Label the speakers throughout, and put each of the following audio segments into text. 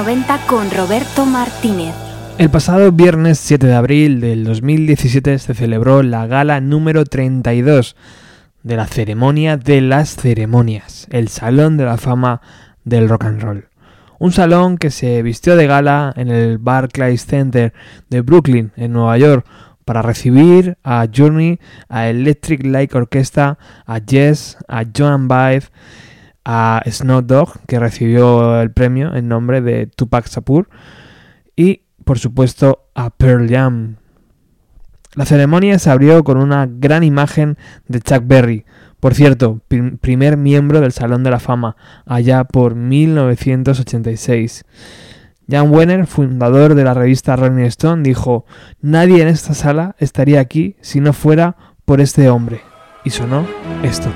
Speaker 1: 90 con Roberto Martínez.
Speaker 2: El pasado viernes 7 de abril del 2017 se celebró la gala número 32 de la ceremonia de las ceremonias, el Salón de la Fama del Rock and Roll. Un salón que se vistió de gala en el Barclays Center de Brooklyn, en Nueva York, para recibir a Journey, a Electric Light Orchestra, a Jess, a Joan Baez a Snow Dogg, que recibió el premio en nombre de Tupac Shakur, y por supuesto a Pearl Jam. La ceremonia se abrió con una gran imagen de Chuck Berry, por cierto, primer miembro del Salón de la Fama, allá por 1986. Jan Wenner, fundador de la revista Rolling Stone, dijo, Nadie en esta sala estaría aquí si no fuera por este hombre. Y sonó esto.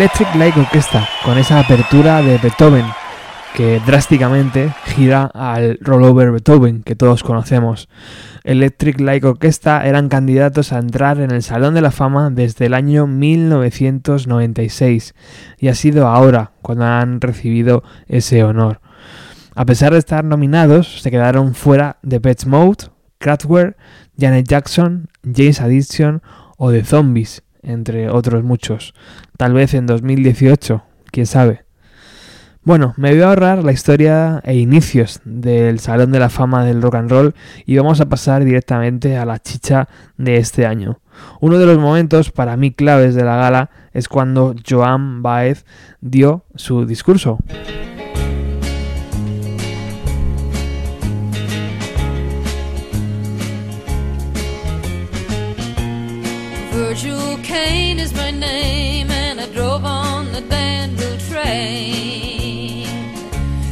Speaker 2: Electric Light Orchestra, con esa apertura de Beethoven, que drásticamente gira al rollover Beethoven que todos conocemos. Electric Light Orchestra eran candidatos a entrar en el Salón de la Fama desde el año 1996 y ha sido ahora cuando han recibido ese honor. A pesar de estar nominados, se quedaron fuera de Pet Mode, Kraftwerk, Janet Jackson, James Addiction o The Zombies, entre otros muchos. Tal vez en 2018, quién sabe. Bueno, me voy a ahorrar la historia e inicios del Salón de la Fama del Rock and Roll y vamos a pasar directamente a la chicha de este año. Uno de los momentos para mí claves de la gala es cuando Joan Baez dio su discurso.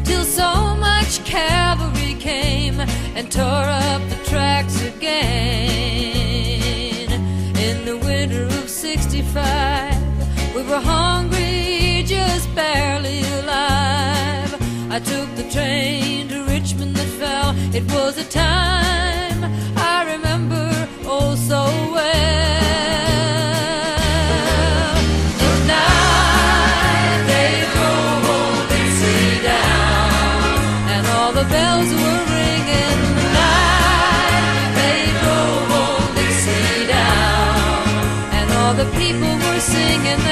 Speaker 3: Till Stoneman's cavalry came and tore up the tracks again. In the winter of '65, we were hungry, just barely alive. I took the train to Richmond that fell. It was a time I remember oh so well. Singing.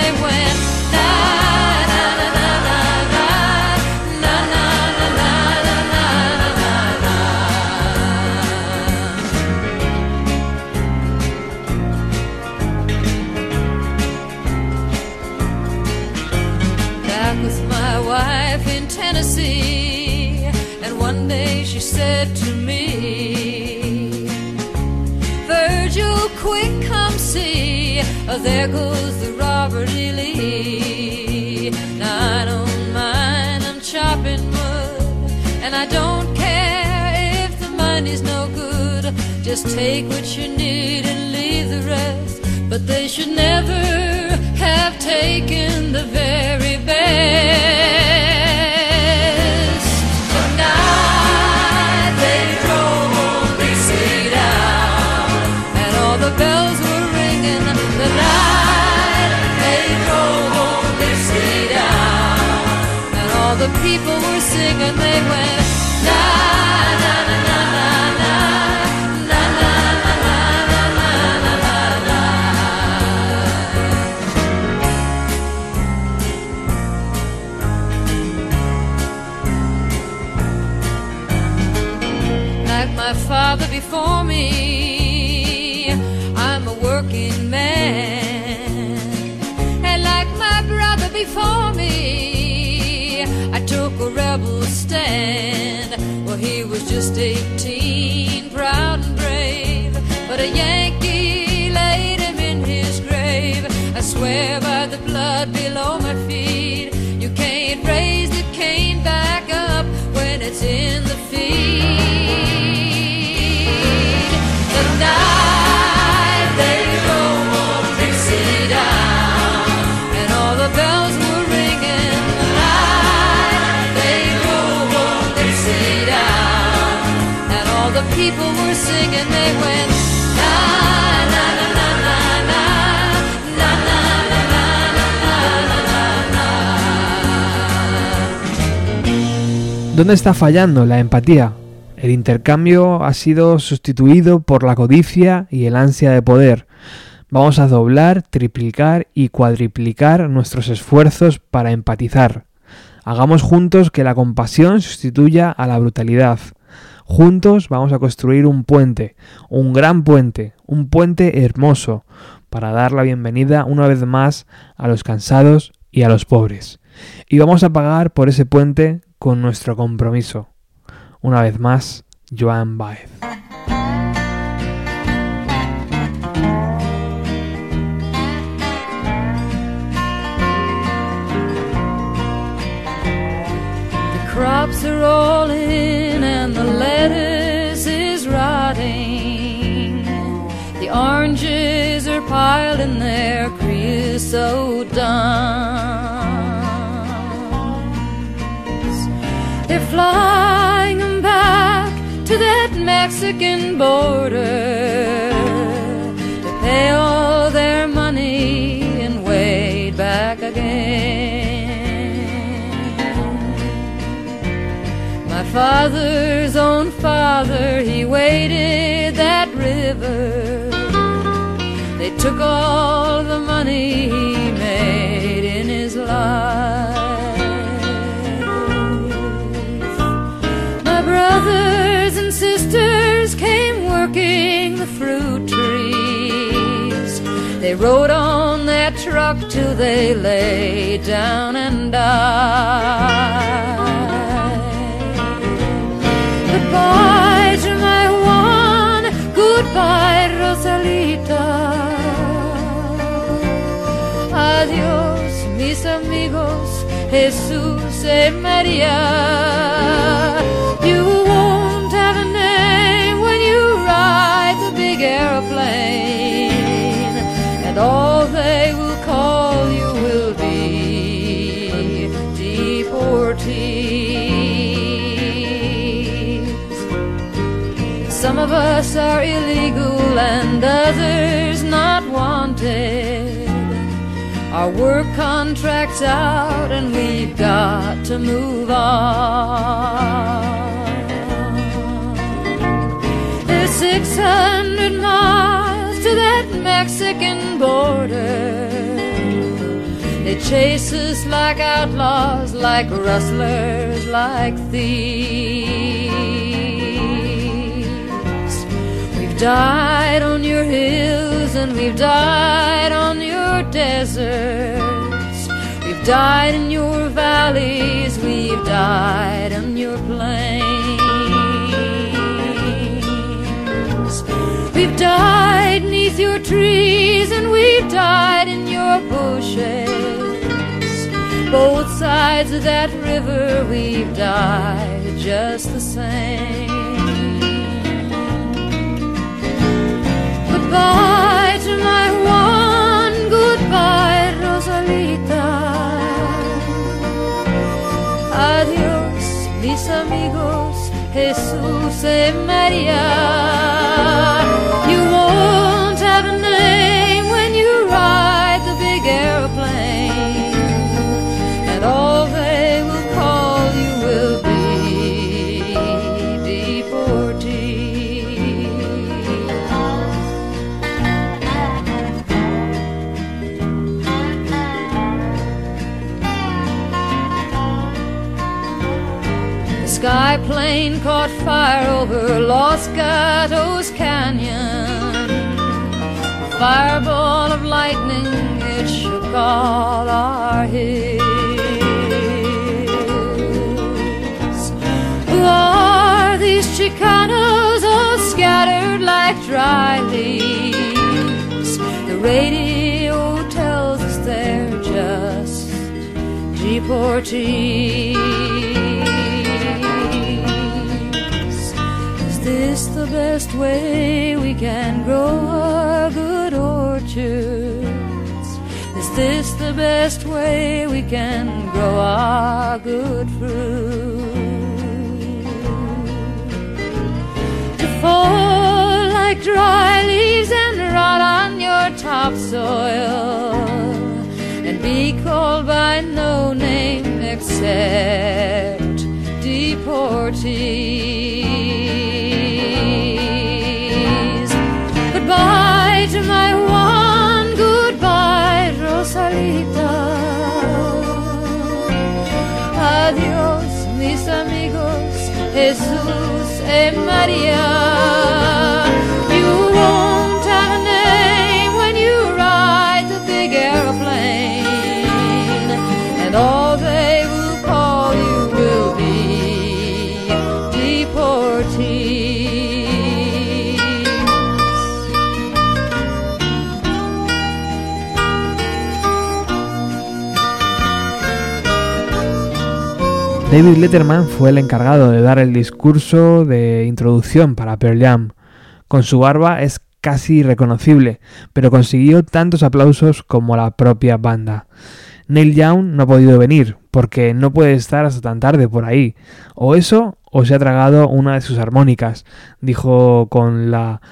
Speaker 3: Take what you need and leave the rest. But they should never have taken the very best. The night they drove old Dixie down, and all the bells were ringing. The night they drove old Dixie down, and all the people were singing. Before me, I took a rebel stand. Well, he was just 18, proud and brave, but a Yankee laid him in his grave. I swear by the blood below my feet, you can't raise the cane back up when it's in the feed. The night
Speaker 2: ¿Dónde está fallando la empatía? El intercambio ha sido sustituido por la codicia y el ansia de poder. Vamos a doblar, triplicar y cuadriplicar nuestros esfuerzos para empatizar. Hagamos juntos que la compasión sustituya a la brutalidad. Juntos vamos a construir un puente, un gran puente, un puente hermoso, para dar la bienvenida una vez más a los cansados y a los pobres. Y vamos a pagar por ese puente con nuestro compromiso. Una vez más, Joan Baez.
Speaker 3: The crops are all in and the lettuce is rotting. The oranges are piled in their chrysanthemums. so They're back to that Mexican border to pay all their money and wade back again. My father's own father, he waded that river. They took all the money he made in his life. They rode on that truck till they lay down and died. Goodbye to my Juan, goodbye, Rosalita. Adios, mis amigos, Jesús y María. And all they will call you will be deportees. Some of us are illegal and others not wanted. Our work contract's out and we've got to move on. There's 600 miles to that Mexican border. They chase us like outlaws, like rustlers, like thieves. We've died on your hills and we've died on your deserts. We've died in your valleys, we've died on your plains. We've died neath your trees and we've died in your bushes. Both sides of that river, we've died just the same. Goodbye to my Juan, goodbye, Rosalita. Adiós, mis amigos, Jesús y María. Fireball of lightning, it shook all our hills. Who are these Chicanos all scattered like dry leaves? The radio tells us they're just deportees. Is this the best way we can grow our Is this the best way we can grow our good fruit? To fall like dry leaves and rot on your topsoil and be called by no name except deportees. Jesús y María.
Speaker 2: David Letterman fue el encargado de dar el discurso de introducción para Pearl Jam. Con su barba es casi irreconocible, pero consiguió tantos aplausos como la propia banda. Neil Young no ha podido venir, porque no puede estar hasta tan tarde por ahí. O eso, o se ha tragado una de sus armónicas, dijo con la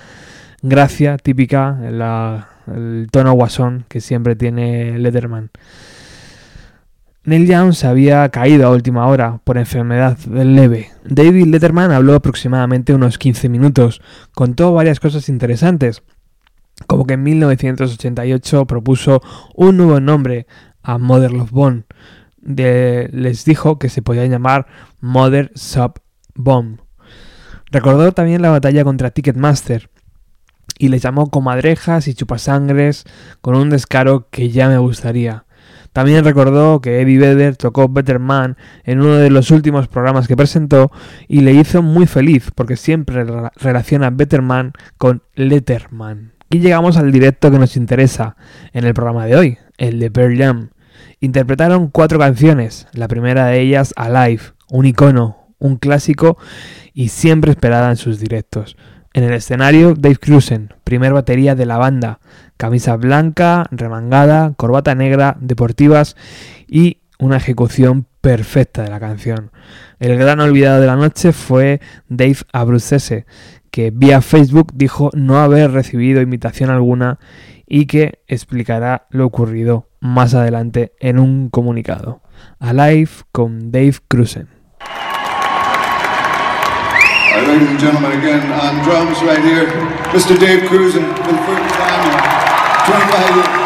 Speaker 2: gracia típica, el tono guasón que siempre tiene Letterman. Neil Young se había caído a última hora por enfermedad leve. David Letterman habló aproximadamente unos 15 minutos, contó varias cosas interesantes, como que en 1988 propuso un nuevo nombre a Mother Love Bone. Les dijo que se podía llamar Mother Sub Bomb. Recordó también la batalla contra Ticketmaster y les llamó comadrejas y chupasangres con un descaro que ya me gustaría. También recordó que Eddie Vedder tocó Better Man en uno de los últimos programas que presentó y le hizo muy feliz porque siempre relaciona Better Man con Letterman. Y llegamos al directo que nos interesa en el programa de hoy, el de Pearl Jam. Interpretaron cuatro canciones, la primera de ellas Alive, un icono, un clásico y siempre esperada en sus directos. En el escenario, Dave Cruzen, primer batería de la banda, camisa blanca, remangada, corbata negra, deportivas y una ejecución perfecta de la canción. El gran olvidado de la noche fue Dave Abruzzese, que vía Facebook dijo no haber recibido invitación alguna y que explicará lo ocurrido más adelante en un comunicado. Alive con Dave Cruzen.
Speaker 4: Right, ladies and gentlemen, again on drums right here, Mr. Dave Krusen for the first time in 25 years.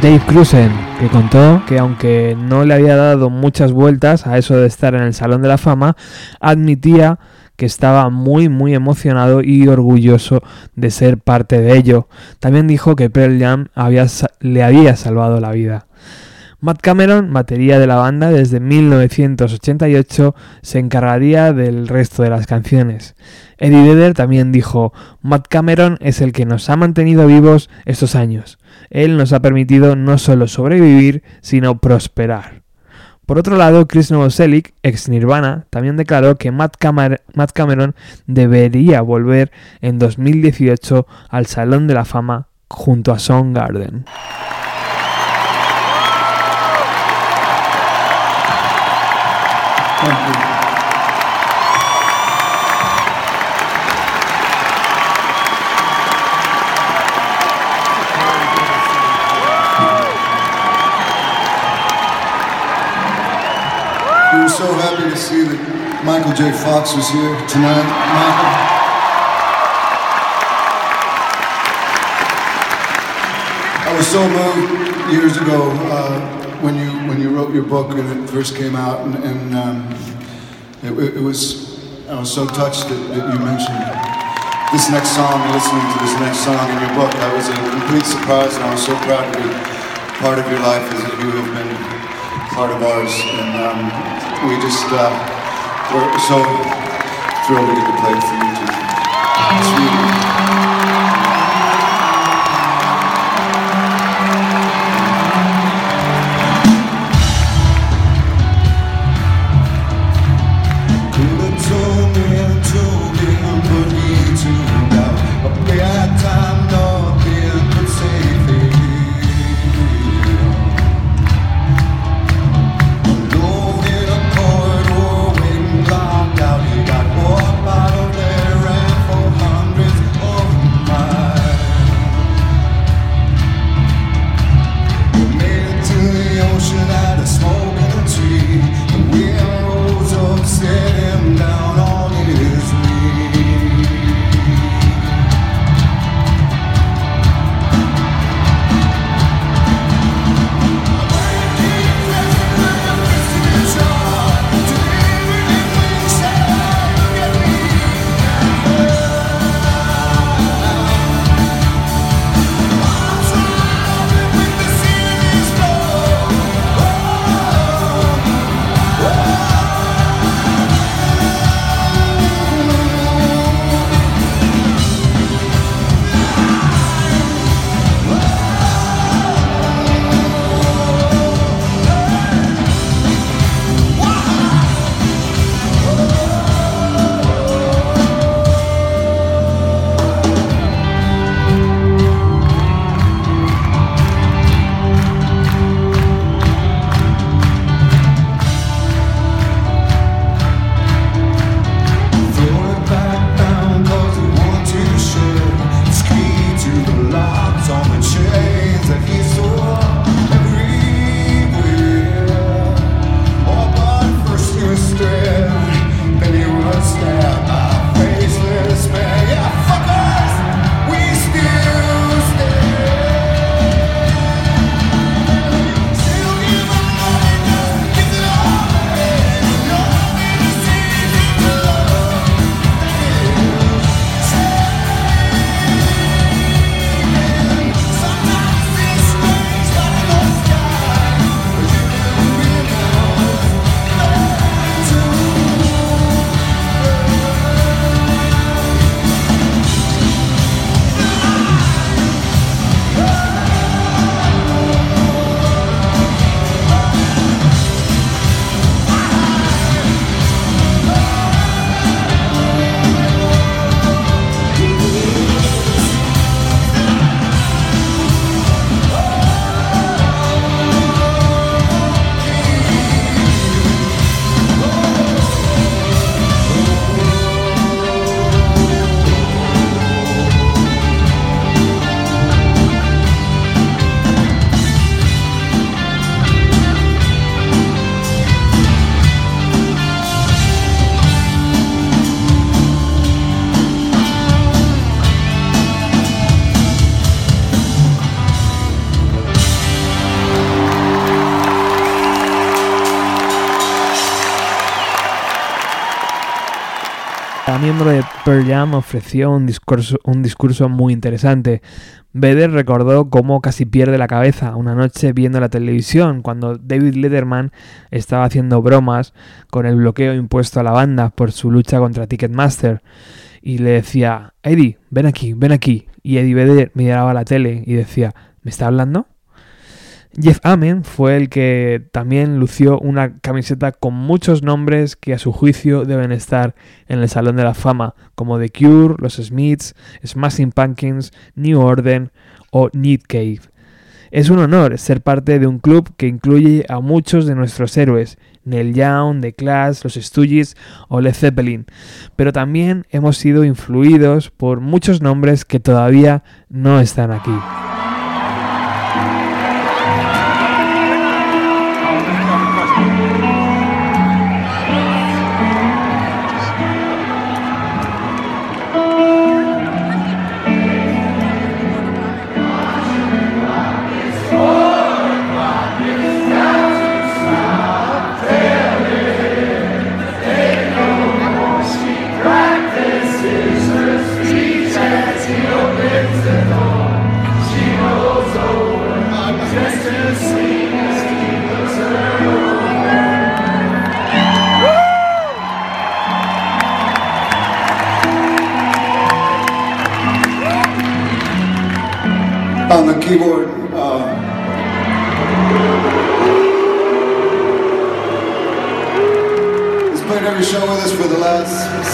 Speaker 2: Dave Cruzen, que contó que aunque no le había dado muchas vueltas a eso de estar en el Salón de la Fama, admitía que estaba muy muy emocionado y orgulloso de ser parte de ello. También dijo que Pearl Jam le había salvado la vida. Matt Cameron, batería de la banda desde 1988, se encargaría del resto de las canciones. Eddie Vedder también dijo, Matt Cameron es el que nos ha mantenido vivos estos años. Él nos ha permitido no solo sobrevivir, sino prosperar. Por otro lado, Chris Novoselic, ex Nirvana, también declaró que Matt, Cameron debería volver en 2018 al Salón de la Fama junto a Soundgarden.
Speaker 4: We so happy to see that Michael J. Fox was here tonight. Michael. I was so moved years ago uh, when you when you wrote your book and it first came out, and, and um, it, it was I was so touched that, that you mentioned this next song, listening to this next song in your book. That was a complete surprise, and I was so proud to be part of your life as you have been part of ours. And um, we just uh, we're so thrilled to get to play for you too. Sweet.
Speaker 2: Jam ofreció un discurso, un discurso muy interesante. Vedder recordó cómo casi pierde la cabeza una noche viendo la televisión cuando David Letterman estaba haciendo bromas con el bloqueo impuesto a la banda por su lucha contra Ticketmaster y le decía, Eddie, ven aquí, ven aquí. Y Eddie Vedder miraba la tele y decía, ¿me está hablando? Jeff Amen fue el que también lució una camiseta con muchos nombres que a su juicio deben estar en el Salón de la Fama, como The Cure, Los Smiths, Smashing Pumpkins, New Order o Need Cave. Es un honor ser parte de un club que incluye a muchos de nuestros héroes, Neil Young, The Clash, Los Stooges o Led Zeppelin, pero también hemos sido influidos por muchos nombres que todavía no están aquí.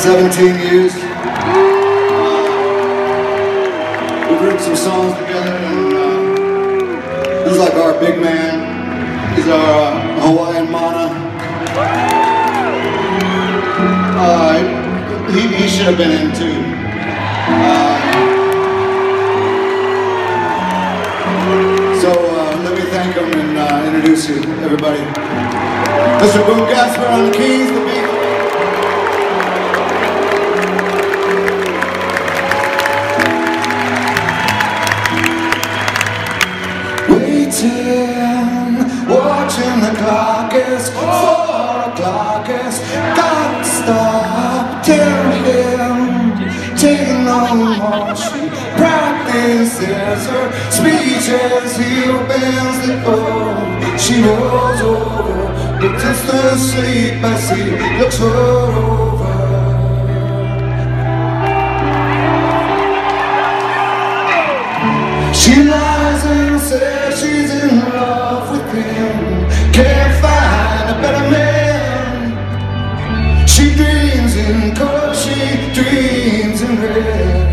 Speaker 4: 17 years. We've written some songs together, and uh, he's like our big man. He's our uh, Hawaiian mana. Uh, he, he should have been in too. Uh, So uh, let me thank him and uh, introduce you, everybody. Mr. Boom Gaspar on the keys, practices her speech as he opens the door. She rolls over, but just asleep as he looks her over. She lies and says she's in love with him. Can't find a better man. She dreams in color, she dreams in red.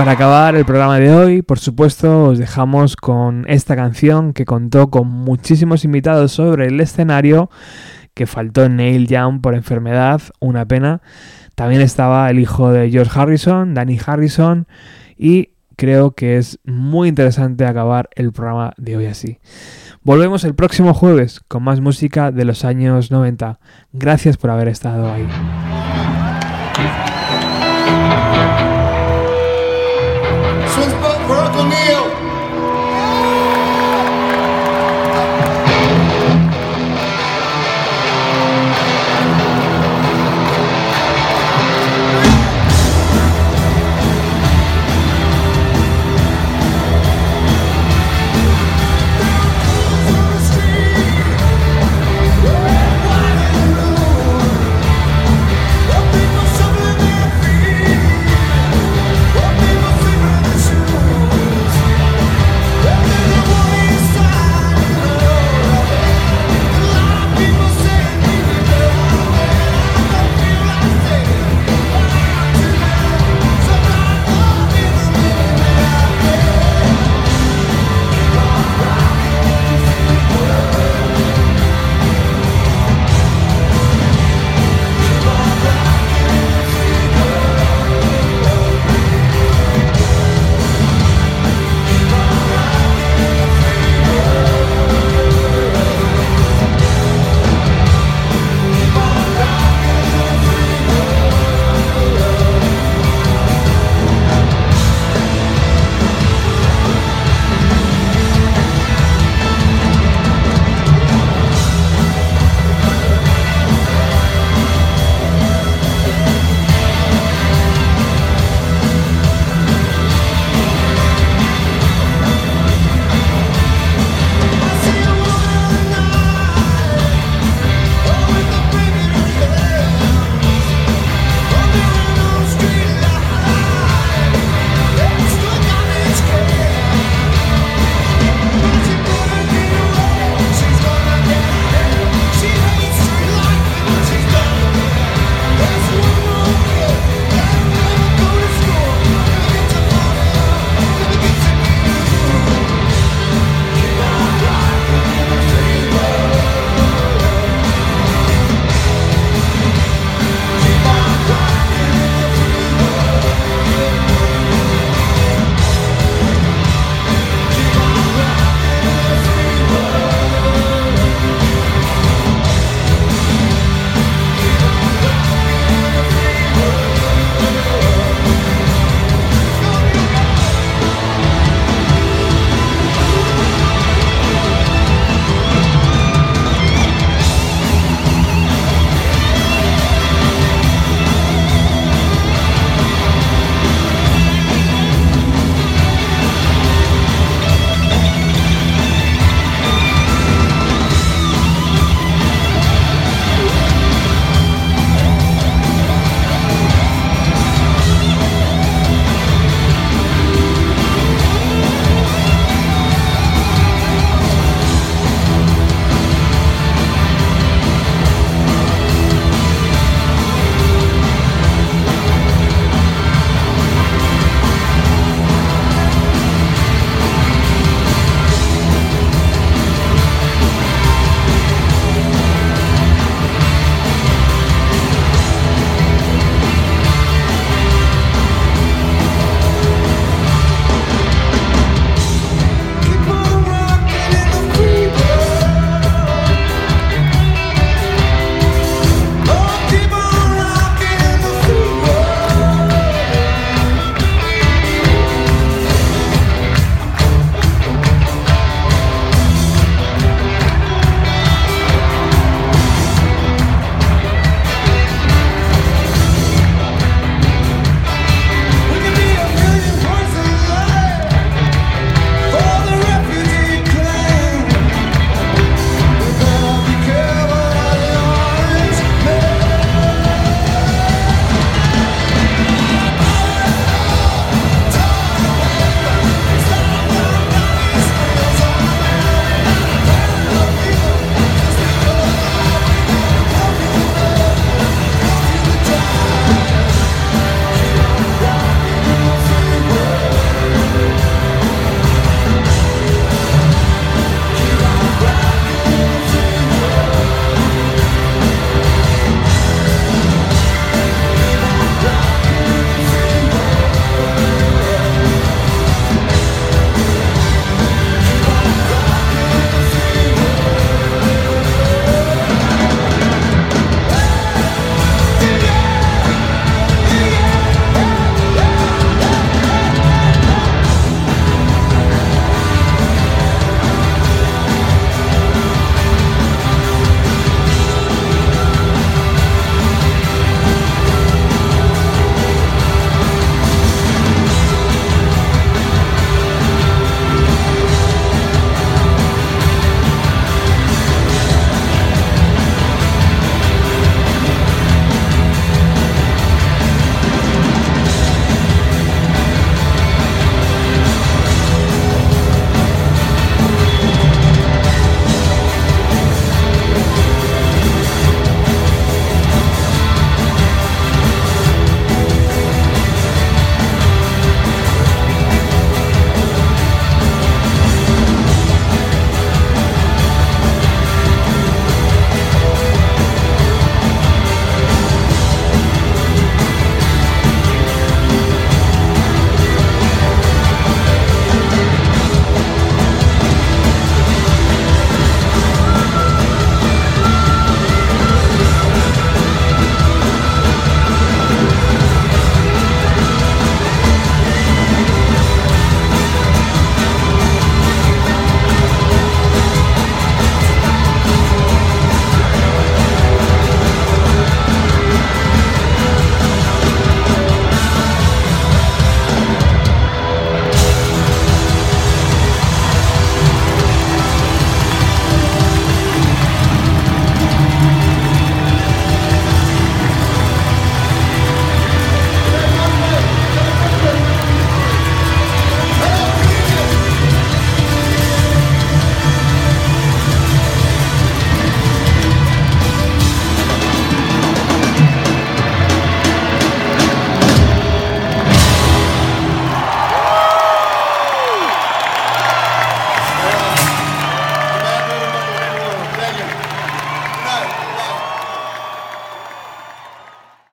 Speaker 2: Para acabar el programa de hoy, por supuesto, os dejamos con esta canción que contó con muchísimos invitados sobre el escenario, que faltó Neil Young por enfermedad, una pena. También estaba el hijo de George Harrison, Danny Harrison, y creo que es muy interesante acabar el programa de hoy así. Volvemos el próximo jueves con más música de los años 90. Gracias por haber estado ahí.